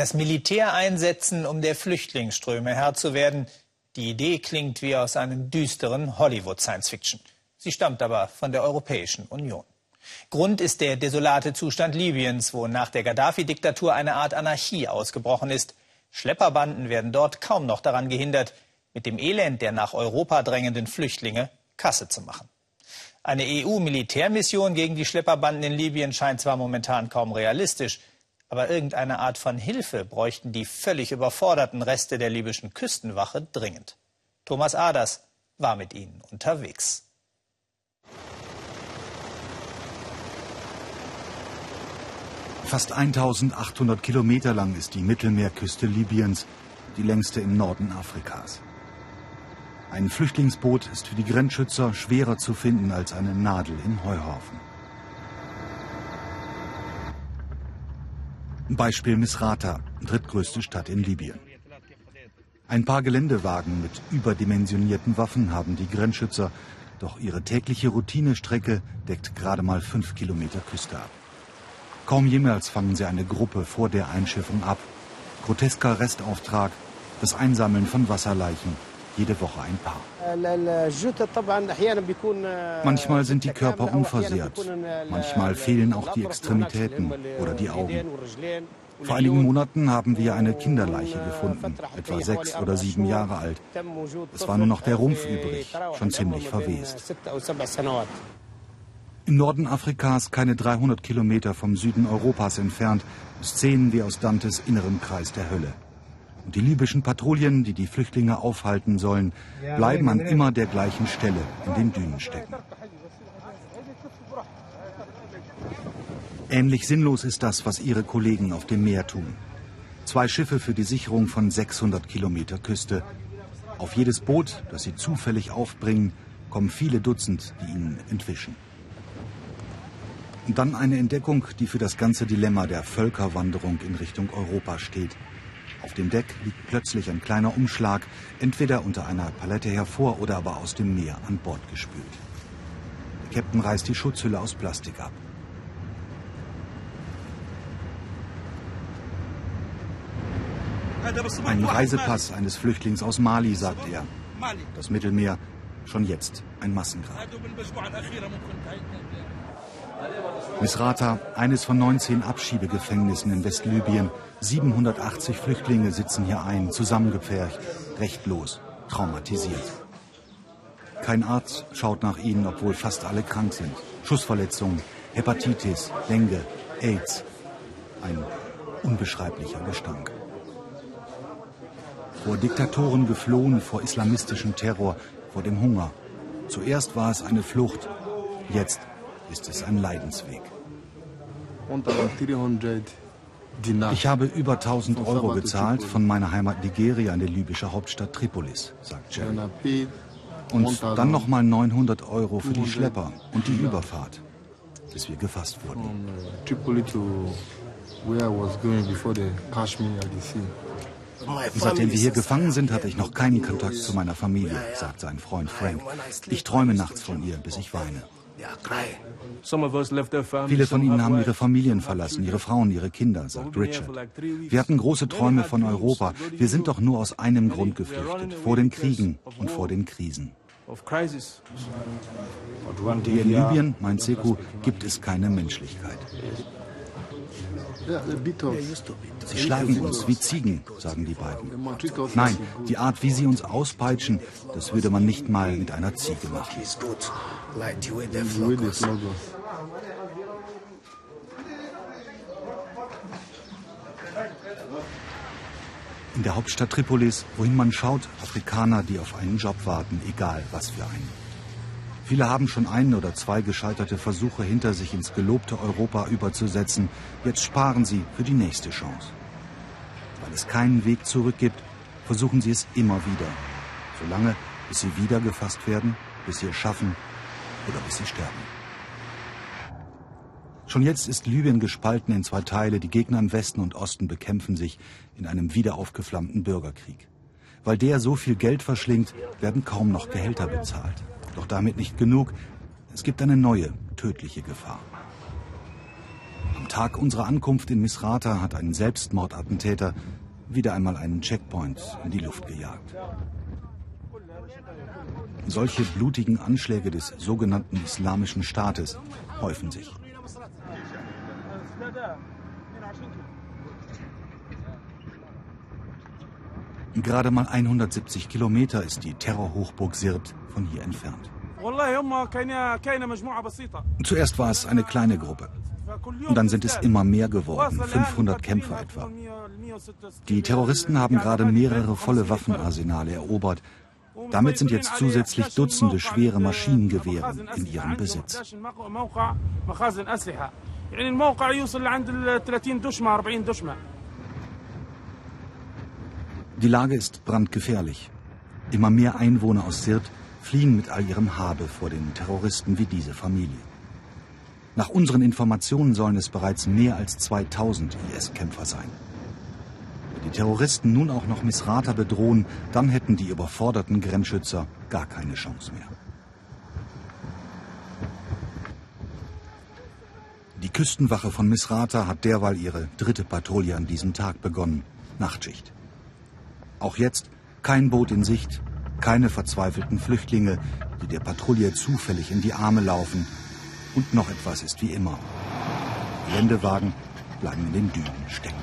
Das Militär einsetzen, um der Flüchtlingsströme Herr zu werden. Die Idee klingt wie aus einem düsteren Hollywood-Science-Fiction. Sie stammt aber von der Europäischen Union. Grund ist der desolate Zustand Libyens, wo nach der Gaddafi-Diktatur eine Art Anarchie ausgebrochen ist. Schlepperbanden werden dort kaum noch daran gehindert, mit dem Elend der nach Europa drängenden Flüchtlinge Kasse zu machen. Eine EU-Militärmission gegen die Schlepperbanden in Libyen scheint zwar momentan kaum realistisch, aber irgendeine Art von Hilfe bräuchten die völlig überforderten Reste der libyschen Küstenwache dringend. Thomas Aders war mit ihnen unterwegs. Fast 1800 Kilometer lang ist die Mittelmeerküste Libyens, die längste im Norden Afrikas. Ein Flüchtlingsboot ist für die Grenzschützer schwerer zu finden als eine Nadel im Heuhaufen. Beispiel Misrata, drittgrößte Stadt in Libyen. Ein paar Geländewagen mit überdimensionierten Waffen haben die Grenzschützer, doch ihre tägliche Routinestrecke deckt gerade mal fünf Kilometer Küste ab. Kaum jemals fangen sie eine Gruppe vor der Einschiffung ab. Grotesker Restauftrag, das Einsammeln von Wasserleichen, jede Woche ein Paar. Manchmal sind die Körper unversehrt, manchmal fehlen auch die Extremitäten oder die Augen. Vor einigen Monaten haben wir eine Kinderleiche gefunden, etwa sechs oder sieben Jahre alt. Es war nur noch der Rumpf übrig, schon ziemlich verwest. Im Norden Afrikas, keine 300 Kilometer vom Süden Europas entfernt, Szenen wie aus Dantes innerem Kreis der Hölle. Und die libyschen Patrouillen, die die Flüchtlinge aufhalten sollen, bleiben an immer der gleichen Stelle in den Dünen stecken. Ähnlich sinnlos ist das, was ihre Kollegen auf dem Meer tun. Zwei Schiffe für die Sicherung von 600 Kilometer Küste. Auf jedes Boot, das sie zufällig aufbringen, kommen viele Dutzend, die ihnen entwischen. Und dann eine Entdeckung, die für das ganze Dilemma der Völkerwanderung in Richtung Europa steht. Auf dem Deck liegt plötzlich ein kleiner Umschlag, entweder unter einer Palette hervor oder aber aus dem Meer an Bord gespült. Der Captain reißt die Schutzhülle aus Plastik ab. Ein Reisepass eines Flüchtlings aus Mali, sagt er. Das Mittelmeer, schon jetzt ein Massengrab. Misrata, eines von 19 Abschiebegefängnissen in Westlibyen. 780 Flüchtlinge sitzen hier ein, zusammengepfercht, rechtlos, traumatisiert. Kein Arzt schaut nach ihnen, obwohl fast alle krank sind. Schussverletzungen, Hepatitis, Dengue, AIDS. Ein unbeschreiblicher Gestank. Vor Diktatoren geflohen, vor islamistischem Terror, vor dem Hunger. Zuerst war es eine Flucht, jetzt ist es ein Leidensweg. Ich habe über 1000 Euro gezahlt von meiner Heimat Nigeria in die libysche Hauptstadt Tripolis, sagt Jerry. Und dann nochmal 900 Euro für die Schlepper und die Überfahrt, bis wir gefasst wurden. Seitdem wir hier gefangen sind, hatte ich noch keinen Kontakt zu meiner Familie, sagt sein Freund Frank. Ich träume nachts von ihr, bis ich weine. Viele von ihnen haben ihre Familien verlassen, ihre Frauen, ihre Kinder, sagt Richard. Wir hatten große Träume von Europa. Wir sind doch nur aus einem Grund geflüchtet, vor den Kriegen und vor den Krisen. In Libyen, meint Seku, gibt es keine Menschlichkeit. Sie schlagen uns wie Ziegen, sagen die beiden. Nein, die Art, wie sie uns auspeitschen, das würde man nicht mal mit einer Ziege machen. In der Hauptstadt Tripolis, wohin man schaut, Afrikaner, die auf einen Job warten, egal was für einen. Viele haben schon einen oder zwei gescheiterte Versuche hinter sich ins gelobte Europa überzusetzen. Jetzt sparen sie für die nächste Chance. Weil es keinen Weg zurück gibt, versuchen sie es immer wieder. Solange, bis sie wieder gefasst werden, bis sie es schaffen oder bis sie sterben. Schon jetzt ist Libyen gespalten in zwei Teile. Die Gegner im Westen und Osten bekämpfen sich in einem wiederaufgeflammten Bürgerkrieg. Weil der so viel Geld verschlingt, werden kaum noch Gehälter bezahlt. Doch damit nicht genug. Es gibt eine neue, tödliche Gefahr. Am Tag unserer Ankunft in Misrata hat ein Selbstmordattentäter wieder einmal einen Checkpoint in die Luft gejagt. Solche blutigen Anschläge des sogenannten Islamischen Staates häufen sich. Gerade mal 170 Kilometer ist die Terrorhochburg Sirte von hier entfernt. Zuerst war es eine kleine Gruppe. Und dann sind es immer mehr geworden, 500 Kämpfer etwa. Die Terroristen haben gerade mehrere volle Waffenarsenale erobert. Damit sind jetzt zusätzlich Dutzende schwere Maschinengewehre in ihrem Besitz. Die Lage ist brandgefährlich. Immer mehr Einwohner aus Sirt fliehen mit all ihrem Habe vor den Terroristen wie diese Familie. Nach unseren Informationen sollen es bereits mehr als 2000 IS-Kämpfer sein. Wenn die Terroristen nun auch noch Misrata bedrohen, dann hätten die überforderten Grenzschützer gar keine Chance mehr. Die Küstenwache von Misrata hat derweil ihre dritte Patrouille an diesem Tag begonnen. Nachtschicht. Auch jetzt kein Boot in Sicht, keine verzweifelten Flüchtlinge, die der Patrouille zufällig in die Arme laufen. Und noch etwas ist wie immer. Geländewagen bleiben in den Dünen stecken.